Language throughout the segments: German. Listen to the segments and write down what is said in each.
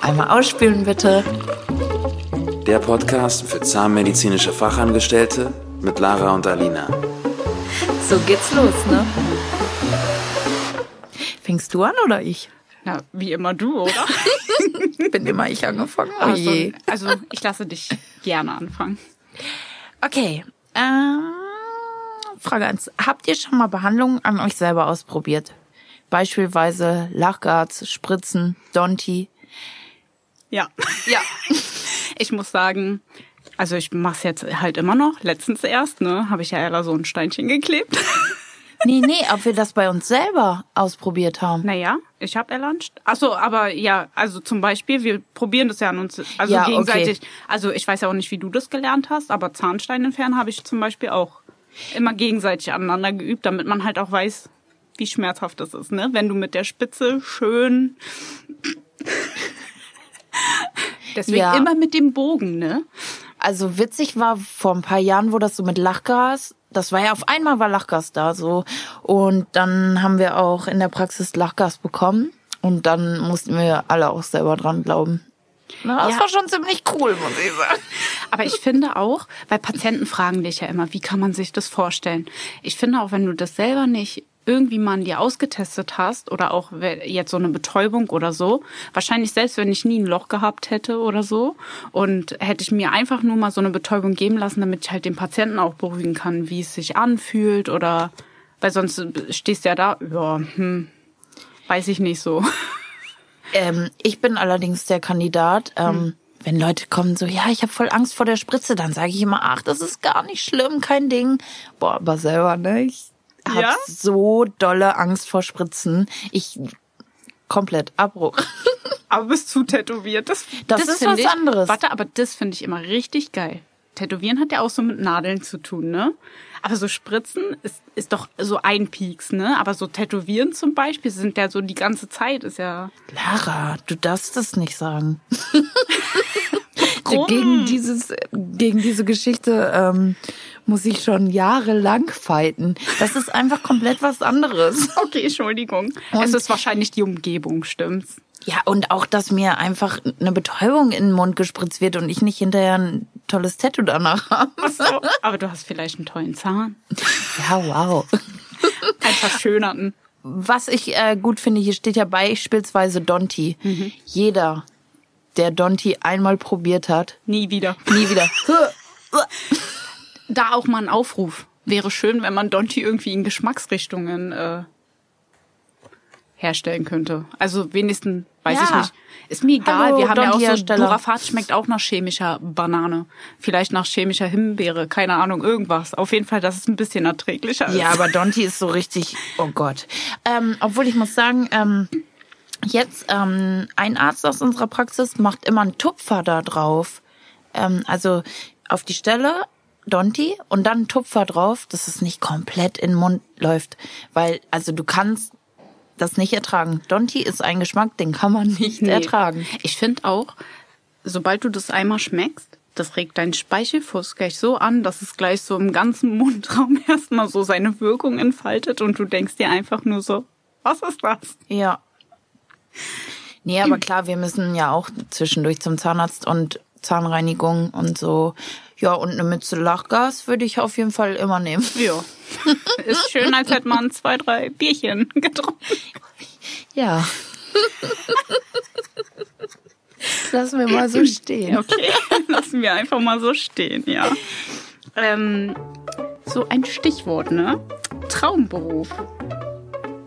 Einmal ausspülen bitte. Der Podcast für zahnmedizinische Fachangestellte mit Lara und Alina. So geht's los, ne? Fängst du an oder ich? Na, wie immer du, oder? Bin immer ich angefangen. Oh also, je. also ich lasse dich gerne anfangen. Okay. Ähm, Frage 1. Habt ihr schon mal Behandlungen an euch selber ausprobiert? Beispielsweise Lachgarts, Spritzen, Donti. Ja. Ja. Ich muss sagen, also ich mache es jetzt halt immer noch. Letztens erst, ne, habe ich ja Ella so ein Steinchen geklebt. Nee, nee, ob wir das bei uns selber ausprobiert haben. Naja, ich habe Ella ein St- Ach so, aber ja, also zum Beispiel, wir probieren das ja an uns, also Ja, okay. gegenseitig. Also ich weiß ja auch nicht, wie du das gelernt hast, aber Zahnstein entfernen habe ich zum Beispiel auch immer gegenseitig aneinander geübt, damit man halt auch weiß, wie schmerzhaft das ist, ne? Wenn du mit der Spitze schön. Deswegen Ja. immer mit dem Bogen, ne? Also witzig war vor ein paar Jahren, wo das so mit Lachgas, das war ja auf einmal war Lachgas da so und dann haben wir auch in der Praxis Lachgas bekommen und dann mussten wir alle auch selber dran glauben. Na, das Ja. war schon ziemlich cool, muss ich sagen. Aber ich finde auch, weil Patienten fragen dich ja immer, wie kann man sich das vorstellen? Ich finde auch, wenn du das selber nicht irgendwie mal an dir ausgetestet hast oder auch jetzt so eine Betäubung oder so, wahrscheinlich selbst wenn ich nie ein Loch gehabt hätte oder so und hätte ich mir einfach nur mal so eine Betäubung geben lassen, damit ich halt den Patienten auch beruhigen kann, wie es sich anfühlt oder weil sonst stehst du ja da, ja, hm, weiß ich nicht so. Ähm, ich bin allerdings der Kandidat. Ähm, Wenn Leute kommen so, ja, ich habe voll Angst vor der Spritze, dann sage ich immer, ach, das ist gar nicht schlimm, kein Ding. Boah, aber selber, ne? Ich habe Ja? so dolle Angst vor Spritzen. Ich komplett Abbruch. Aber bist zu tätowiert. Das, Das ist find was ich, anderes. Warte, aber das finde ich immer richtig geil. Tätowieren hat ja auch so mit Nadeln zu tun, ne? Aber so Spritzen ist, ist doch so ein Pieks, ne? Aber so Tätowieren zum Beispiel sind ja so die ganze Zeit, ist ja. Lara, du darfst das nicht sagen. Gegen dieses, gegen diese Geschichte ähm, muss ich schon jahrelang fighten. Das ist einfach komplett was anderes. Okay, Entschuldigung. es ist wahrscheinlich die Umgebung, stimmt's? Ja, und auch, dass mir einfach eine Betäubung in den Mund gespritzt wird und ich nicht hinterher ein tolles Tattoo danach habe. So, aber du hast vielleicht einen tollen Zahn. Ja, wow. Einen verschönerten. Was ich äh, gut finde, hier steht ja beispielsweise Donti. Jeder, der Donti einmal probiert hat, Nie wieder. nie wieder. Da auch mal ein Aufruf. Wäre schön, wenn man Donti irgendwie in Geschmacksrichtungen äh, herstellen könnte. Also wenigstens, weiß Ja. ich nicht. Ist mir egal. Hallo, Wir haben ja auch so. Durafat schmeckt auch nach chemischer Banane. Vielleicht nach chemischer Himbeere. Keine Ahnung, irgendwas. Auf jeden Fall, dass es ein bisschen erträglicher ist. Ja, aber Donti ist so richtig, oh Gott. Ähm, obwohl ich muss sagen, ähm, jetzt ähm, ein Arzt aus unserer Praxis macht immer einen Tupfer da drauf. Ähm, also auf die Stelle Donti und dann Tupfer drauf, dass es nicht komplett in den Mund läuft. Weil, also du kannst das nicht ertragen. Donti ist ein Geschmack, den kann man nicht Nee. ertragen. Ich finde auch, sobald du das einmal schmeckst, das regt deinen Speichelfluss gleich so an, dass es gleich so im ganzen Mundraum erstmal so seine Wirkung entfaltet und du denkst dir einfach nur so, was ist das? Ja. Nee, aber klar, wir müssen ja auch zwischendurch zum Zahnarzt und Zahnreinigung und so. Ja, und eine Mütze Lachgas würde ich auf jeden Fall immer nehmen. Ja. Ist schön, als hätte man zwei, drei Bierchen getrunken. Ja. Lassen wir mal so stehen. Okay, lassen wir einfach mal so stehen, ja. Ähm, so ein Stichwort, ne? Traumberuf.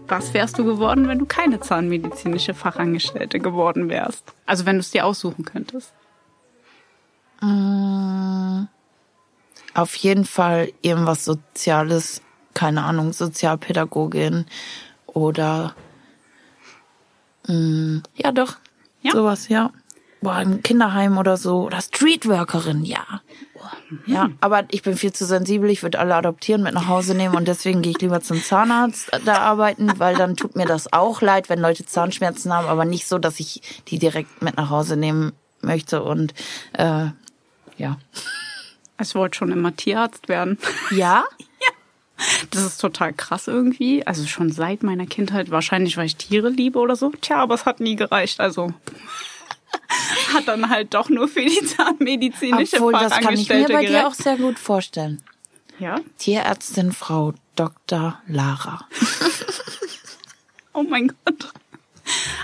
Was wärst du geworden, wenn du keine zahnmedizinische Fachangestellte geworden wärst? Also wenn du es dir aussuchen könntest. Auf jeden Fall irgendwas Soziales, keine Ahnung, Sozialpädagogin oder mh, ja doch, Ja? sowas, ja. Boah, ein Kinderheim oder so oder Streetworkerin, ja. Ja, aber ich bin viel zu sensibel. Ich würde alle adoptieren, mit nach Hause nehmen und deswegen gehe ich lieber zum Zahnarzt da arbeiten, weil dann tut mir das auch leid, wenn Leute Zahnschmerzen haben, aber nicht so, dass ich die direkt mit nach Hause nehmen möchte und äh, ja. Ich wollte schon immer Tierarzt werden. Ja? Das ist total krass irgendwie. Also schon seit meiner Kindheit, wahrscheinlich, weil ich Tiere liebe oder so. Tja, aber es hat nie gereicht. Also hat dann halt doch nur für die zahnmedizinische Obwohl, das kann ich mir bei dir auch sehr gut vorstellen. Ja? Tierärztin Frau Dr. Lara. Oh mein Gott.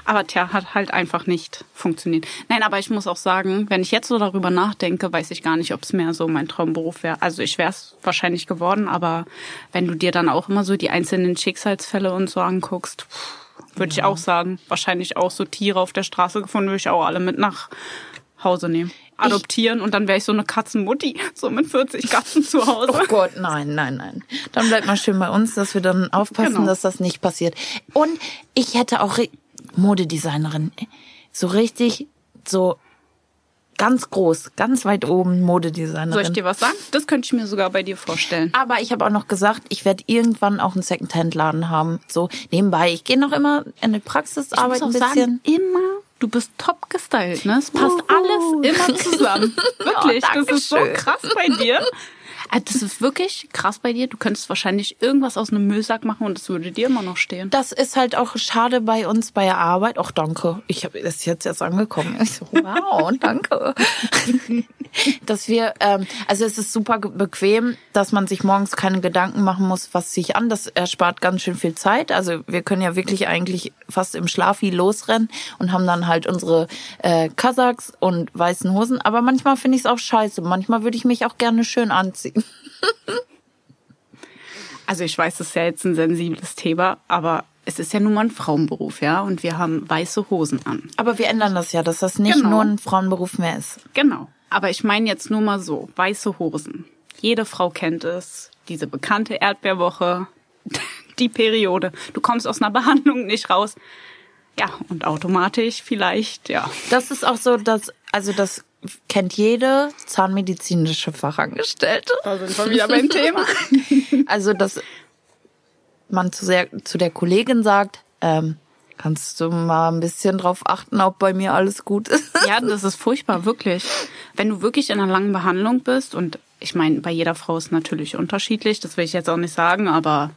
Aber tja, hat halt einfach nicht funktioniert. Nein, aber ich muss auch sagen, wenn ich jetzt so darüber nachdenke, weiß ich gar nicht, ob es mehr so mein Traumberuf wäre. Also ich wäre es wahrscheinlich geworden, aber wenn du dir dann auch immer so die einzelnen Schicksalsfälle und so anguckst, würde ich auch sagen, wahrscheinlich auch so Tiere auf der Straße gefunden, würde ich auch alle mit nach Hause nehmen. Adoptieren und dann wäre ich so eine Katzenmutti, so mit 40 Katzen zu Hause. Oh Gott, nein, nein, nein. Dann bleibt mal schön bei uns, dass wir dann aufpassen, Genau. dass das nicht passiert. Und ich hätte auch Modedesignerin. So richtig, so ganz groß, ganz weit oben Modedesignerin. Soll ich dir was sagen? Das könnte ich mir sogar bei dir vorstellen. Aber ich habe auch noch gesagt, ich werde irgendwann auch einen Secondhand-Laden haben. So nebenbei. Ich gehe noch immer in die Praxis, arbeite ein bisschen. immer, du bist top gestylt, ne? Es passt alles immer zusammen. Wirklich, Oh, das ist so krass bei dir. Äh, Das ist wirklich krass bei dir. Du könntest wahrscheinlich irgendwas aus einem Müllsack machen und es würde dir immer noch stehen. Das ist halt auch schade bei uns bei der Arbeit. Ach, danke. Ich habe das jetzt erst angekommen. So, wow, danke. dass wir, ähm, also es ist super bequem, dass man sich morgens keine Gedanken machen muss, was ziehe ich an. Das erspart ganz schön viel Zeit. Also wir können ja wirklich eigentlich fast im Schlaf wie losrennen und haben dann halt unsere äh, Kasachs und weißen Hosen. Aber manchmal finde ich es auch scheiße. Manchmal würde ich mich auch gerne schön anziehen. Also ich weiß, das ist ja jetzt ein sensibles Thema, aber es ist ja nun mal ein Frauenberuf, ja? Und wir haben weiße Hosen an. Aber wir ändern das ja, dass das nicht Genau. nur ein Frauenberuf mehr ist. Genau. Aber ich meine jetzt nur mal so, weiße Hosen. Jede Frau kennt es. Diese bekannte Erdbeerwoche, die Periode. Du kommst aus einer Behandlung nicht raus. Ja, und automatisch vielleicht, ja. Das ist auch so, dass, also das kennt jede zahnmedizinische Fachangestellte. Da sind wir wieder beim Thema. Also, dass man zu, sehr, zu der Kollegin sagt, ähm, kannst du mal ein bisschen drauf achten, ob bei mir alles gut ist. Ja, das ist furchtbar, wirklich. Wenn du wirklich in einer langen Behandlung bist und ich meine, bei jeder Frau ist natürlich unterschiedlich, das will ich jetzt auch nicht sagen, aber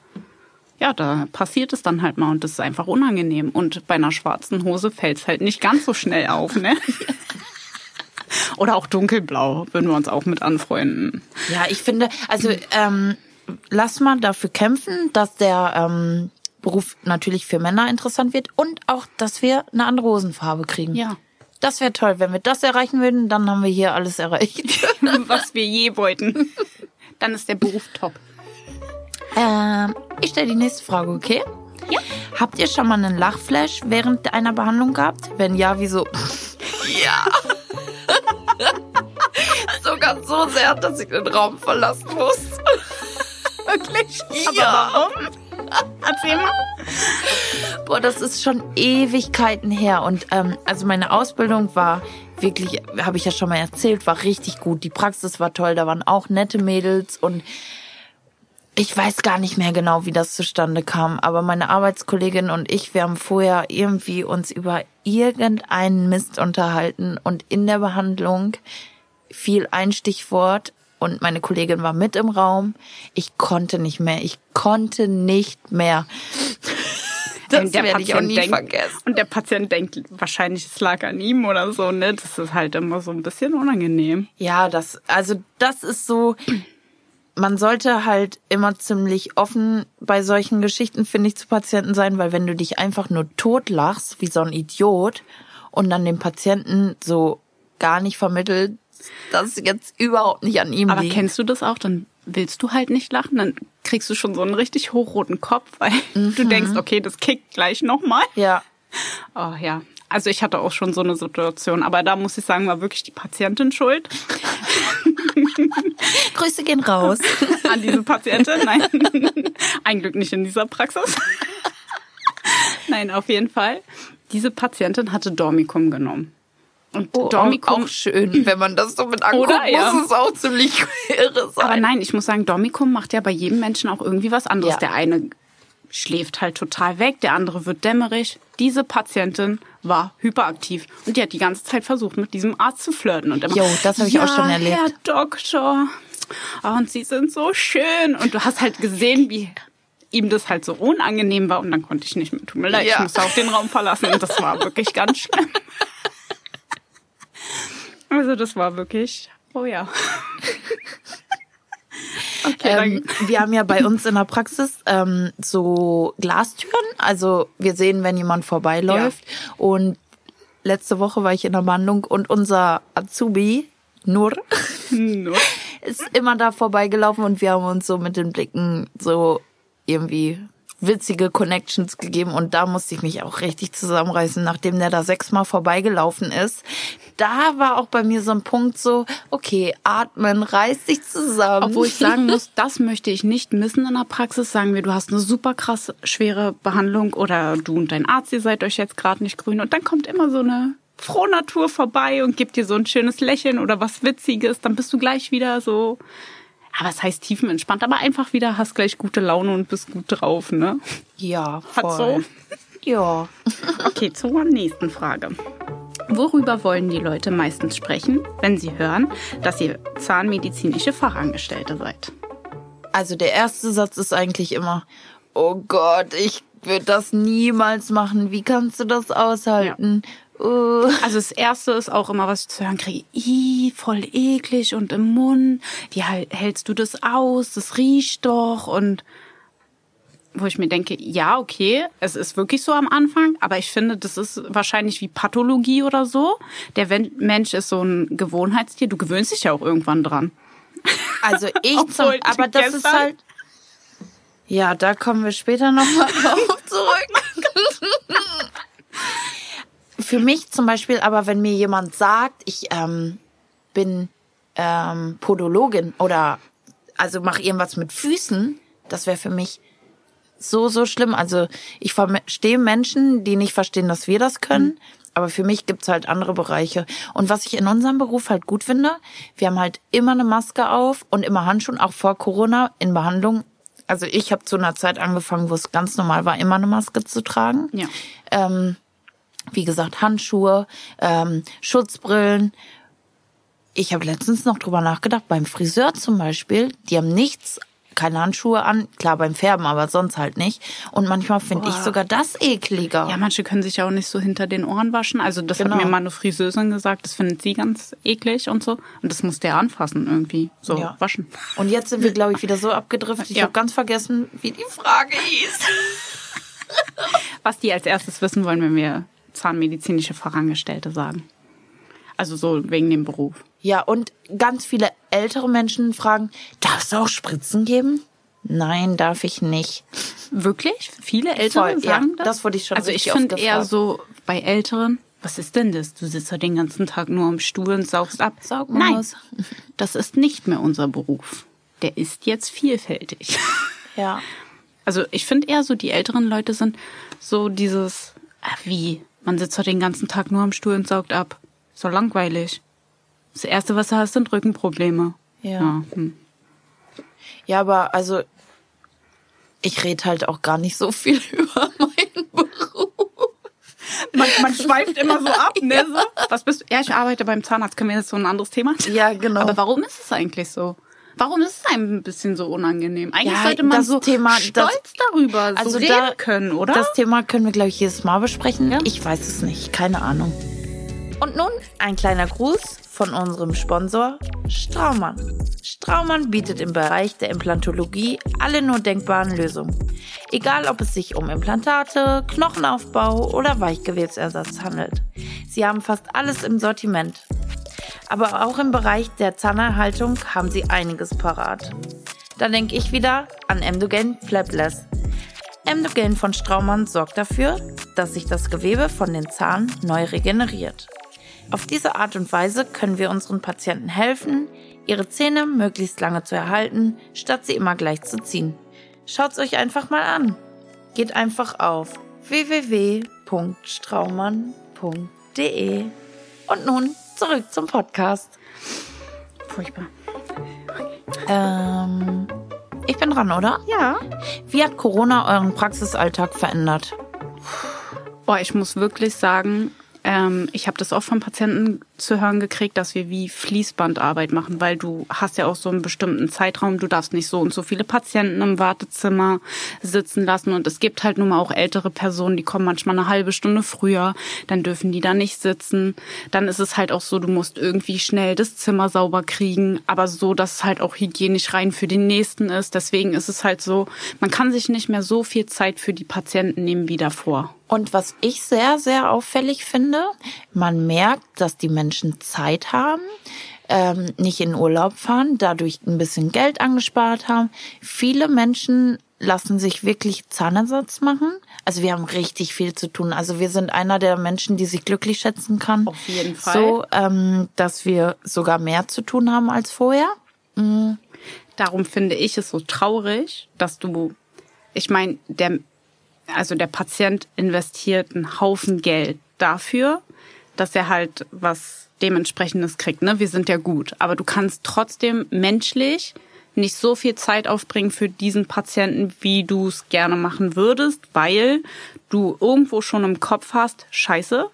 ja, da passiert es dann halt mal und das ist einfach unangenehm. Und bei einer schwarzen Hose fällt es halt nicht ganz so schnell auf, ne? Oder auch dunkelblau, würden wir uns auch mit anfreunden. Ja, ich finde, also ähm, lass mal dafür kämpfen, dass der ähm, Beruf natürlich für Männer interessant wird und auch, dass wir eine andere Hosenfarbe kriegen. Ja. Das wäre toll. Wenn wir das erreichen würden, dann haben wir hier alles erreicht. Was wir je wollten. Dann ist der Beruf top. Ähm, ich stelle die nächste Frage, okay? Ja. Habt ihr schon mal einen Lachflash während einer Behandlung gehabt? Wenn ja, wieso? ja. Sogar so sehr, dass ich den Raum verlassen muss. Wirklich? Ja. Aber warum? Erzähl mal. Boah, das ist schon Ewigkeiten her. Und ähm, also meine Ausbildung war wirklich, habe ich ja schon mal erzählt, war richtig gut. Die Praxis war toll, da waren auch nette Mädels und ich weiß gar nicht mehr genau, wie das zustande kam, aber meine Arbeitskollegin und ich, wir haben vorher irgendwie uns über irgendeinen Mist unterhalten und in der Behandlung fiel ein Stichwort und meine Kollegin war mit im Raum. Ich konnte nicht mehr. Ich konnte nicht mehr. Das Und der werde ich auch nie denkt- vergessen. Und der Patient denkt wahrscheinlich, es lag an ihm oder so, ne? Das ist halt immer so ein bisschen unangenehm. Ja, das, also das ist so, man sollte halt immer ziemlich offen bei solchen Geschichten, finde ich, zu Patienten sein, weil wenn du dich einfach nur totlachst, wie so ein Idiot, und dann dem Patienten so gar nicht vermittelt, dass jetzt überhaupt nicht an ihm Aber liegt. kennst du das auch? Dann willst du halt nicht lachen, dann kriegst du schon so einen richtig hochroten Kopf, weil du denkst, okay, das kickt gleich nochmal. Ja. Oh ja. Also ich hatte auch schon so eine Situation, aber da muss ich sagen, war wirklich die Patientin schuld. Grüße gehen raus. An diese Patientin, nein. Ein Glück nicht in dieser Praxis. Nein, auf jeden Fall. Diese Patientin hatte Dormicum genommen. Und Oh, Dormicum auch schön, wenn man das so mit anguckt, Oder? Ja. muss es auch ziemlich irre sein. Aber nein, ich muss sagen, Dormicum macht ja bei jedem Menschen auch irgendwie was anderes. Ja. Der eine schläft halt total weg, der andere wird dämmerig. Diese Patientin war hyperaktiv und die hat die ganze Zeit versucht, mit diesem Arzt zu flirten. Und immer, Jo, das habe ich ja, auch schon erlebt. Herr Doktor, oh, und sie sind so schön. Und du hast halt gesehen, wie ihm das halt so unangenehm war und dann konnte ich nicht mehr. Tut mir leid, Ja. ich musste auch den Raum verlassen und das war wirklich ganz schlimm. Also das war wirklich, oh ja. Okay, Ähm, wir haben ja bei uns in der Praxis ähm, so Glastüren. Also wir sehen, wenn jemand vorbeiläuft. Und letzte Woche war ich in der Behandlung und unser Azubi, nur. ist immer da vorbeigelaufen und wir haben uns so mit den Blicken so irgendwie witzige Connections gegeben und da musste ich mich auch richtig zusammenreißen, nachdem der da sechsmal vorbeigelaufen ist. Da war auch bei mir so ein Punkt so, okay, atmen, reiß dich zusammen. Obwohl ich sagen muss, das möchte ich nicht missen in der Praxis. Sagen wir, du hast eine super krass schwere Behandlung oder du und dein Arzt, ihr seid euch jetzt gerade nicht grün und dann kommt immer so eine Frohnatur vorbei und gibt dir so ein schönes Lächeln oder was Witziges, dann bist du gleich wieder so, aber es heißt tiefenentspannt, aber einfach wieder hast gleich gute Laune und bist gut drauf, ne? ja, Hat voll. so. Ja. Okay, zur nächsten Frage. Worüber wollen die Leute meistens sprechen, wenn sie hören, dass ihr zahnmedizinische Fachangestellte seid? Also der erste Satz ist eigentlich immer, oh Gott, ich würde das niemals machen. Wie kannst du das aushalten? Uh. Also das erste ist auch immer, was ich zu hören kriege, Ih, voll eklig und im Mund, wie hältst du das aus? Das riecht doch und wo ich mir denke, ja, okay, es ist wirklich so am Anfang, aber ich finde, das ist wahrscheinlich wie Pathologie oder so. Der Mensch ist so ein Gewohnheitstier, du gewöhnst dich ja auch irgendwann dran. Also ich zum, aber das ist halt. Ja, da kommen wir später nochmal drauf zurück. Für mich zum Beispiel, aber wenn mir jemand sagt, ich ähm, bin ähm, Podologin oder also mache irgendwas mit Füßen, das wäre für mich so, so schlimm. Also ich verstehe Menschen, die nicht verstehen, dass wir das können. Aber für mich gibt's halt andere Bereiche. Und was ich in unserem Beruf halt gut finde, wir haben halt immer eine Maske auf und immer Handschuhe, auch vor Corona in Behandlung. Also ich habe zu einer Zeit angefangen, wo es ganz normal war, immer eine Maske zu tragen. Ja. Ähm, wie gesagt, Handschuhe, ähm, Schutzbrillen. Ich habe letztens noch drüber nachgedacht, beim Friseur zum Beispiel, die haben nichts, keine Handschuhe an, klar beim Färben, aber sonst halt nicht. Und manchmal finde ich sogar das ekliger. Ja, manche können sich ja auch nicht so hinter den Ohren waschen. Also das Genau. hat mir mal eine Friseurin gesagt, das findet sie ganz eklig und so. Und das muss der anfassen irgendwie, so Ja. waschen. Und jetzt sind wir, glaube ich, wieder so abgedriftet. Ich Ja. habe ganz vergessen, wie die Frage hieß. Was die als erstes wissen wollen, wenn wir zahnmedizinische Fachangestellte sagen. Also so wegen dem Beruf. Ja, und ganz viele ältere Menschen fragen, darf es auch Spritzen geben? Nein, darf ich nicht. Wirklich? Viele Ältere Voll, sagen ja, das? das wurde ich schon Also ich finde eher gefragt. so bei Älteren, was ist denn das? Du sitzt ja den ganzen Tag nur am Stuhl und saugst ab. Saugmaus. Nein, das ist nicht mehr unser Beruf. Der ist jetzt vielfältig. Ja. Also ich finde eher so, die älteren Leute sind so dieses, ah, wie, man sitzt doch den ganzen Tag nur am Stuhl und saugt ab. So langweilig. Das Erste, was du hast, sind Rückenprobleme. Ja. hm. Ja, aber also ich rede halt auch gar nicht so viel über meinen Beruf. Man, man schweift immer so ab, ne? So. Was bist du? Ja, ich arbeite beim Zahnarzt. Können wir jetzt so ein anderes Thema? Ja, genau. Aber warum ist es eigentlich so? Warum ist es einem ein bisschen so unangenehm? Eigentlich Ja, sollte man so Thema- stolz das- darüber so also reden da- können, oder? Das Thema können wir, glaube ich, jedes Mal besprechen. Ja. Ich weiß es nicht, keine Ahnung. Und nun ein kleiner Gruß von unserem Sponsor Straumann. Straumann bietet im Bereich der Implantologie alle nur denkbaren Lösungen. Egal, ob es sich um Implantate, Knochenaufbau oder Weichgewebsersatz handelt. Sie haben fast alles im Sortiment. Aber auch im Bereich der Zahnerhaltung haben sie einiges parat. Da denke ich wieder an Emdogain Flapless. Emdogain von Straumann sorgt dafür, dass sich das Gewebe von den Zahn neu regeneriert. Auf diese Art und Weise können wir unseren Patienten helfen, ihre Zähne möglichst lange zu erhalten, statt sie immer gleich zu ziehen. Schaut's euch einfach mal an. Geht einfach auf www.straumann.de. Und nun zurück zum Podcast. Furchtbar. Ähm, ich bin dran, oder? Ja. Wie hat Corona euren Praxisalltag verändert? Boah, ich muss wirklich sagen, ähm, ich habe das auch von Patienten zu hören gekriegt, dass wir wie Fließbandarbeit machen, weil du hast ja auch so einen bestimmten Zeitraum, du darfst nicht so und so viele Patienten im Wartezimmer sitzen lassen und es gibt halt nun mal auch ältere Personen, die kommen manchmal eine halbe Stunde früher, dann dürfen die da nicht sitzen. Dann ist es halt auch so, du musst irgendwie schnell das Zimmer sauber kriegen, aber so, dass es halt auch hygienisch rein für den nächsten ist. Deswegen ist es halt so, man kann sich nicht mehr so viel Zeit für die Patienten nehmen wie davor. Und was ich sehr, sehr auffällig finde, man merkt, dass die Menschen Zeit haben, ähm, nicht in Urlaub fahren, dadurch ein bisschen Geld angespart haben. Viele Menschen lassen sich wirklich Zahnersatz machen. Also wir haben richtig viel zu tun. Also wir sind einer der Menschen, die sich glücklich schätzen kann. Auf jeden Fall. So, ähm, dass wir sogar mehr zu tun haben als vorher. Mhm. Darum finde ich es so traurig, dass du, ich meine, der also der Patient investiert einen Haufen Geld dafür, dass er halt was dementsprechendes kriegt. Ne? Wir sind ja gut, aber du kannst trotzdem menschlich nicht so viel Zeit aufbringen für diesen Patienten, wie du es gerne machen würdest, weil du irgendwo schon im Kopf hast, scheiße,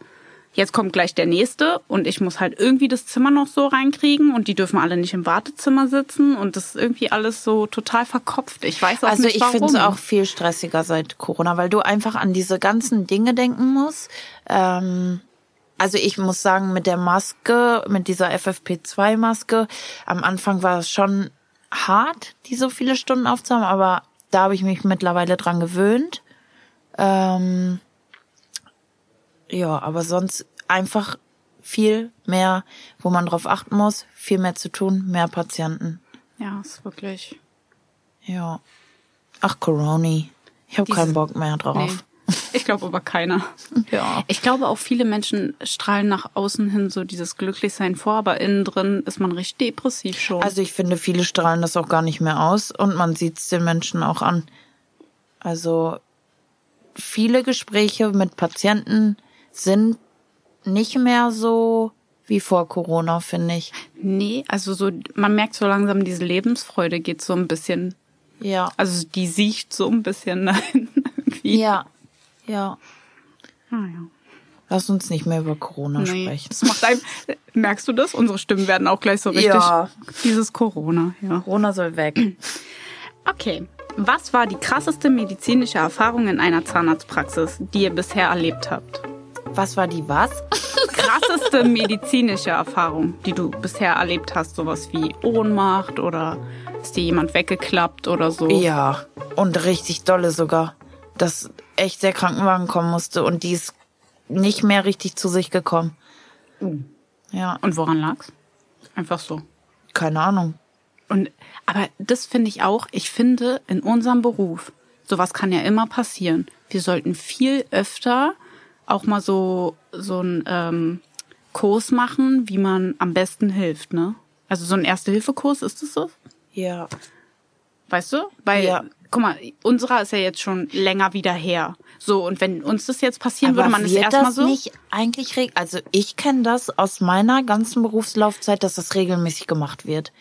jetzt kommt gleich der nächste und ich muss halt irgendwie das Zimmer noch so reinkriegen und die dürfen alle nicht im Wartezimmer sitzen und das ist irgendwie alles so total verkopft. Ich weiß auch also nicht warum. Also ich finde es auch viel stressiger seit Corona, weil du einfach an diese ganzen Dinge denken musst. Ähm, also ich muss sagen, mit der Maske, mit dieser FFP2-Maske, am Anfang war es schon hart, die so viele Stunden aufzuhaben, aber da habe ich mich mittlerweile dran gewöhnt. Ähm, ja, aber sonst einfach viel mehr, wo man drauf achten muss, viel mehr zu tun, mehr Patienten. Ja, ist wirklich. Ja. Ach, Coroni. Ich habe keinen Bock mehr drauf. Nee. Ich glaube aber keiner. Ja. Ich glaube auch viele Menschen strahlen nach außen hin so dieses Glücklichsein vor, aber innen drin ist man recht depressiv schon. Also ich finde, viele strahlen das auch gar nicht mehr aus und man sieht es den Menschen auch an. Also viele Gespräche mit Patienten sind nicht mehr so wie vor Corona, finde ich. Nee, also so, man merkt so langsam, diese Lebensfreude geht so ein bisschen. Ja. Also die sieht so ein bisschen dahin. Ja. Ja. Ah, ja. Lass uns nicht mehr über Corona nee, sprechen. Das macht einem, merkst du das? Unsere Stimmen werden auch gleich so richtig. Ja. Dieses Corona, ja. Corona soll weg. Okay. Was war die krasseste medizinische Erfahrung in einer Zahnarztpraxis, die ihr bisher erlebt habt? Was war die was? Krasseste medizinische Erfahrung, die du bisher erlebt hast, sowas wie Ohnmacht oder ist dir jemand weggeklappt oder so? Ja, und richtig dolle sogar, dass echt der Krankenwagen kommen musste und die ist nicht mehr richtig zu sich gekommen. Uh. Ja. Und woran lag's? Einfach so. Keine Ahnung. Und aber das finde ich auch. Ich finde in unserem Beruf sowas kann ja immer passieren. Wir sollten viel öfter auch mal so so ein ähm, Kurs machen, wie man am besten hilft, ne? Also so ein Erste-Hilfe-Kurs, ist das so? Ja. Weißt du? Weil, ja. Guck mal, unserer ist ja jetzt schon länger wieder her. So, und wenn uns das jetzt passieren Aber würde, man ist erstmal so. nicht eigentlich Also ich kenne das aus meiner ganzen Berufslaufzeit, dass das regelmäßig gemacht wird.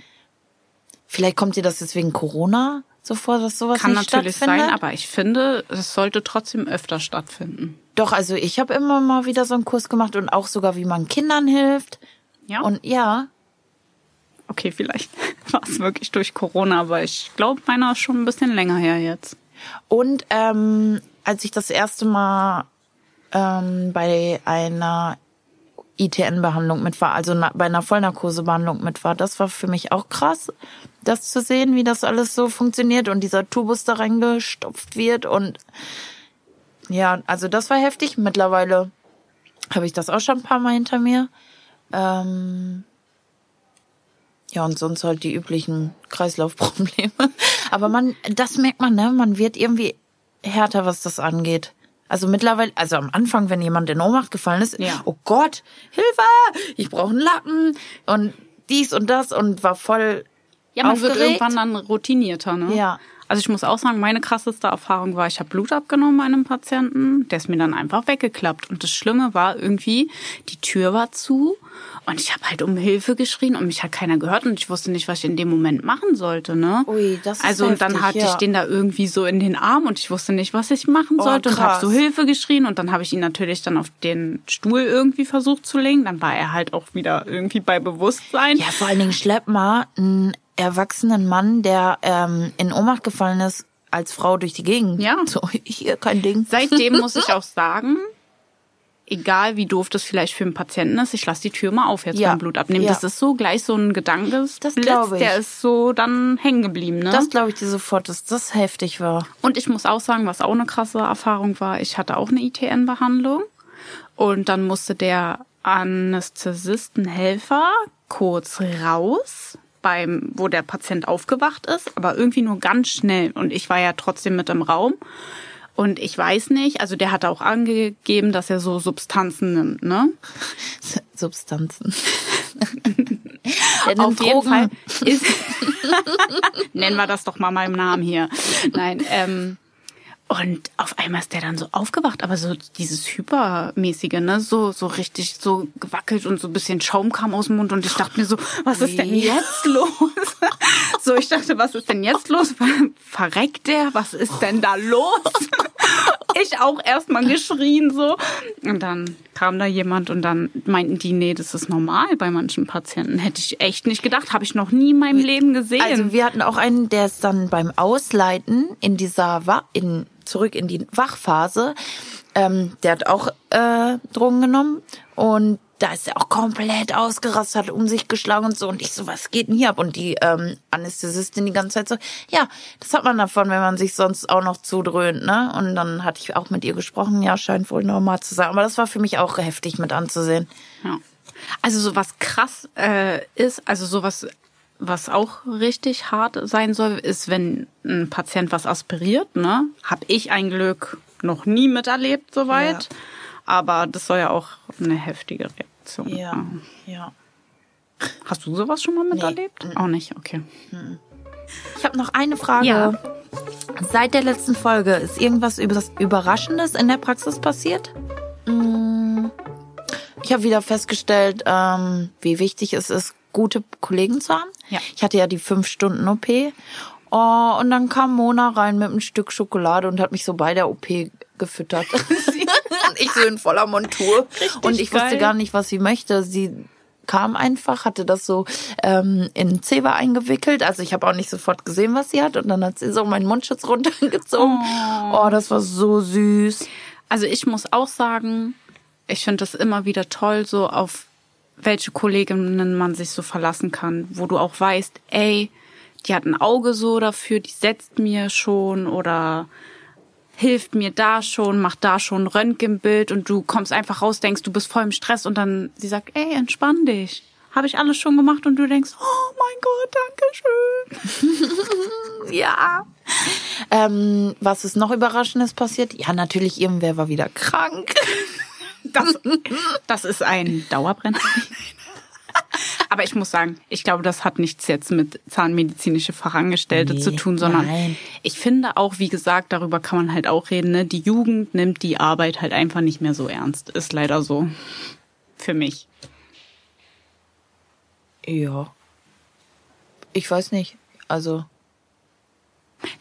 Vielleicht kommt dir das jetzt wegen Corona so vor, dass sowas Kann nicht natürlich sein, aber ich finde, es sollte trotzdem öfter stattfinden. Doch, also ich habe immer mal wieder so einen Kurs gemacht und auch sogar, wie man Kindern hilft. Ja. Und ja. Okay, vielleicht war es wirklich durch Corona, aber ich glaube, meiner ist schon ein bisschen länger her jetzt. Und ähm, als ich das erste Mal ähm, bei einer ITN-Behandlung mit war, also bei einer Vollnarkosebehandlung mit war, das war für mich auch krass, das zu sehen, wie das alles so funktioniert und dieser Tubus da reingestopft wird und ja, also das war heftig. Mittlerweile habe ich das auch schon ein paar Mal hinter mir. Ähm ja, und sonst halt die üblichen Kreislaufprobleme. Aber man, das merkt man, ne? Man wird irgendwie härter, was das angeht. Also mittlerweile, also am Anfang, wenn jemand in Ohnmacht gefallen ist, ja. oh Gott, Hilfe, ich brauche einen Lappen und dies und das und war voll Ja, man aufgeregt. wird irgendwann dann routinierter, ne? Ja. Also ich muss auch sagen, meine krasseste Erfahrung war, ich habe Blut abgenommen bei einem Patienten, der ist mir dann einfach weggeklappt. Und das Schlimme war irgendwie, die Tür war zu und ich habe halt um Hilfe geschrien und mich hat keiner gehört und ich wusste nicht, was ich in dem Moment machen sollte. Ne? Ui, das ist also und dann heftig, hatte ja. ich den da irgendwie so in den Arm und ich wusste nicht, was ich machen Oh, sollte und habe so Hilfe geschrien und dann habe ich ihn natürlich dann auf den Stuhl irgendwie versucht zu legen. Dann war er halt auch wieder irgendwie bei Bewusstsein. Ja, vor allen Dingen schlepp mal einen erwachsenen Mann, der ähm, in Ohnmacht gefallen ist, als Frau durch die Gegend. Ja. So, hier, kein Ding. Seitdem muss ich auch sagen, egal wie doof das vielleicht für einen Patienten ist, ich lasse die Tür mal auf jetzt Ja. beim Blut abnehmen. Ja. Das ist so gleich so ein Gedankesblitz, Das ich. der ist so dann hängen geblieben. Ne? Das glaube ich dir sofort, dass das heftig war. Und ich muss auch sagen, was auch eine krasse Erfahrung war, ich hatte auch eine ITN-Behandlung und dann musste der Anästhesistenhelfer kurz raus, beim, wo der Patient aufgewacht ist, aber irgendwie nur ganz schnell. Und ich war ja trotzdem mit im Raum. Und ich weiß nicht, also der hat auch angegeben, dass er so Substanzen nimmt, ne? Substanzen. Auf jeden Drogen. Fall ist. Nennen wir das doch mal meinem Namen hier. Nein, ähm. Und auf einmal ist der dann so aufgewacht, aber so dieses Hypermäßige, ne? So, so richtig so gewackelt und so ein bisschen Schaum kam aus dem Mund und ich dachte mir so, was ist denn jetzt los? so, ich dachte, was ist denn jetzt los? Verreckt der? Was ist denn da los? ich auch erstmal geschrien so. Und dann kam da jemand und dann meinten die, nee, das ist normal bei manchen Patienten. Hätte ich echt nicht gedacht, habe ich noch nie in meinem Leben gesehen. Also wir hatten auch einen, der ist dann beim Ausleiten in dieser in zurück in die Wachphase, ähm, der hat auch äh, Drogen genommen und da ist er auch komplett ausgerastet, hat um sich geschlagen und so und ich so, was geht denn hier ab? Und die ähm, Anästhesistin die ganze Zeit so, ja, das hat man davon, wenn man sich sonst auch noch zudröhnt, ne? Und dann hatte ich auch mit ihr gesprochen, ja, scheint wohl normal zu sein, aber das war für mich auch heftig mit anzusehen. Ja. Also so was krass äh, ist, also sowas, was auch richtig hart sein soll, ist, wenn ein Patient was aspiriert. Ne, habe ich ein Glück noch nie miterlebt soweit, Ja. aber das soll ja auch eine heftige Reaktion. Ja, ja. Hast du sowas schon mal miterlebt? Auch nicht, okay. Ich habe noch eine Frage. Ja. Seit der letzten Folge ist irgendwas Überraschendes in der Praxis passiert? Mm, Ich habe wieder festgestellt, ähm, wie wichtig es ist, gute Kollegen zu haben. Ja. Ich hatte ja die fünf Stunden OP. Oh, und dann kam Mona rein mit einem Stück Schokolade und hat mich so bei der OP gefüttert. und ich so in voller Montur. und ich wusste geil. gar nicht, was sie möchte. Sie kam einfach, hatte das so ähm, in Zewa eingewickelt. Also ich habe auch nicht sofort gesehen, was sie hat. Und dann hat sie so meinen Mundschutz runtergezogen. Oh, das war so süß. Also ich muss auch sagen, ich finde das immer wieder toll, so auf welche Kolleginnen man sich so verlassen kann, wo du auch weißt, ey, die hat ein Auge so dafür, die setzt mir schon oder hilft mir da schon, macht da schon ein Röntgenbild und du kommst einfach raus, denkst, du bist voll im Stress und dann sie sagt, ey, entspann dich. Habe ich alles schon gemacht und du denkst, oh mein Gott, danke schön. Ja. Ähm, was ist noch Überraschendes passiert? Ja, natürlich, irgendwer war wieder krank. Das, das ist ein Dauerbrenner. Aber ich muss sagen, ich glaube, das hat nichts jetzt mit zahnmedizinische Fachangestellte Nee, zu tun, sondern nein. ich finde auch, wie gesagt, darüber kann man halt auch reden, ne? die Jugend nimmt die Arbeit halt einfach nicht mehr so ernst. Ist leider so. Für mich. Ja. Ich weiß nicht. Also,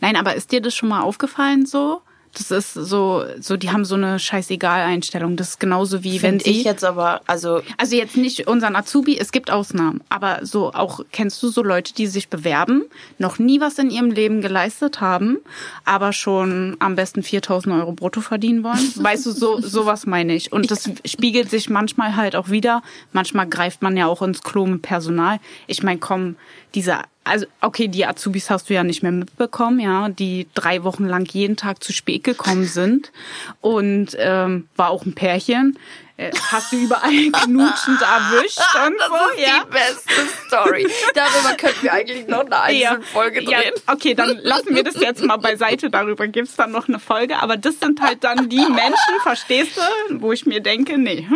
Nein, aber ist dir das schon mal aufgefallen so? Das ist so, so, die haben so eine Scheißegal-Einstellung. Das ist genauso wie wenn finde sie. ich jetzt aber, also, Also jetzt nicht unseren Azubi, es gibt Ausnahmen, aber so auch kennst du so Leute, die sich bewerben, noch nie was in ihrem Leben geleistet haben, aber schon am besten 4000 Euro brutto verdienen wollen? Weißt du, so sowas meine ich. Und das spiegelt sich manchmal halt auch wieder. Manchmal greift man ja auch ins Klo mit Personal. Ich meine, komm, diese also okay, die Azubis hast du ja nicht mehr mitbekommen, ja, die drei Wochen lang jeden Tag zu spät gekommen sind und ähm, war auch ein Pärchen. Äh, Hast du überall knutschend erwischt und so, ja. beste Story. Darüber könnten wir eigentlich noch eine einzelne Folge drehen. Ja, okay, dann lassen wir das jetzt mal beiseite. Darüber gibt's dann noch eine Folge. Aber das sind halt dann die Menschen, verstehst du, wo ich mir denke, nee.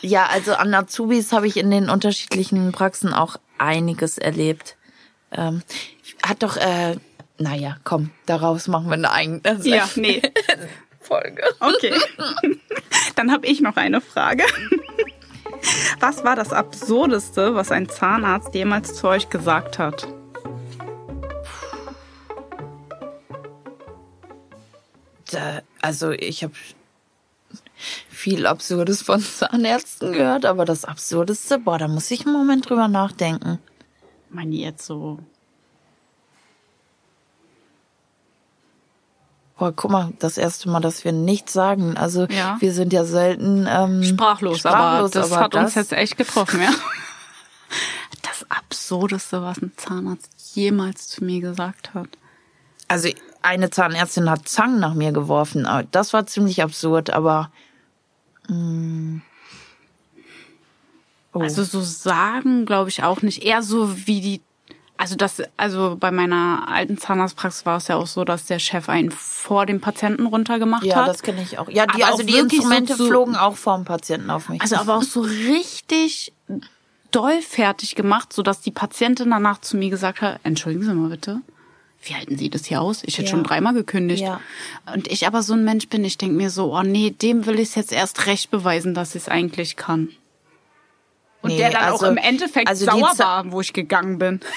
Ja, also an Azubis habe ich in den unterschiedlichen Praxen auch einiges erlebt. Ähm, hat doch äh, naja, komm, daraus machen wir eine eigene Ja, nee. Folge. Okay. Dann habe ich noch eine Frage. Was war das Absurdeste, was ein Zahnarzt jemals zu euch gesagt hat? Da, also ich habe viel Absurdes von Zahnärzten gehört, aber das Absurdeste, boah, da muss ich einen Moment drüber nachdenken. Meine jetzt so. Boah, guck mal, das erste Mal, dass wir nichts sagen. Also Ja. wir sind ja selten ähm, Sprachlos, sprachlos, aber das aber hat uns das- jetzt echt getroffen, ja. Das Absurdeste, was ein Zahnarzt jemals zu mir gesagt hat. Also eine Zahnärztin hat Zangen nach mir geworfen. Das war ziemlich absurd, aber mm, oh. Also so sagen, glaube ich auch nicht. Eher so wie die. Also das, also bei meiner alten Zahnarztpraxis war es ja auch so, dass der Chef einen vor dem Patienten runtergemacht ja, hat. das kenne ich auch. Ja, die, Aber also die so Instrumente zu- flogen auch vom Patienten auf mich. Also aber auch so richtig doll fertig gemacht, sodass die Patientin danach zu mir gesagt hat, entschuldigen Sie mal bitte, wie halten Sie das hier aus? Ich hätte Ja. schon dreimal gekündigt. Ja. Und ich aber so ein Mensch bin, ich denk mir so, oh nee, dem will ich es jetzt erst recht beweisen, dass ich es eigentlich kann. Und Nee, der dann also- auch im Endeffekt also sauer war, wo ich gegangen bin.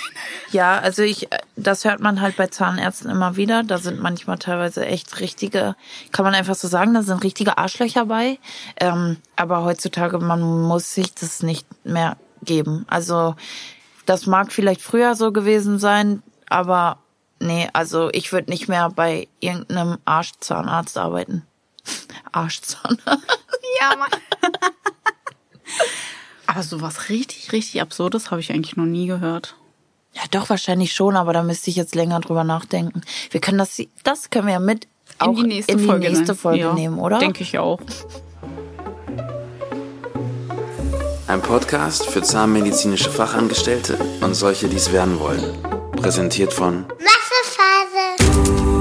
Ja, also ich, das hört man halt bei Zahnärzten immer wieder. Da sind manchmal teilweise echt richtige, kann man einfach so sagen, da sind richtige Arschlöcher bei. Ähm, aber heutzutage, man muss sich das nicht mehr geben. Also das mag vielleicht früher so gewesen sein, aber nee, also ich würde nicht mehr bei irgendeinem Arschzahnarzt arbeiten. Arschzahnarzt. Ja, Mann. aber sowas richtig, richtig Absurdes habe ich eigentlich noch nie gehört. Ja, doch, wahrscheinlich schon, aber da müsste ich jetzt länger drüber nachdenken. Wir können das, das können wir ja mit auch in die nächste in die Folge, nächste nehmen. Folge ja, nehmen, oder? Denke ich auch. Ein Podcast für zahnmedizinische Fachangestellte und solche, die es werden wollen. Präsentiert von Wasserphase.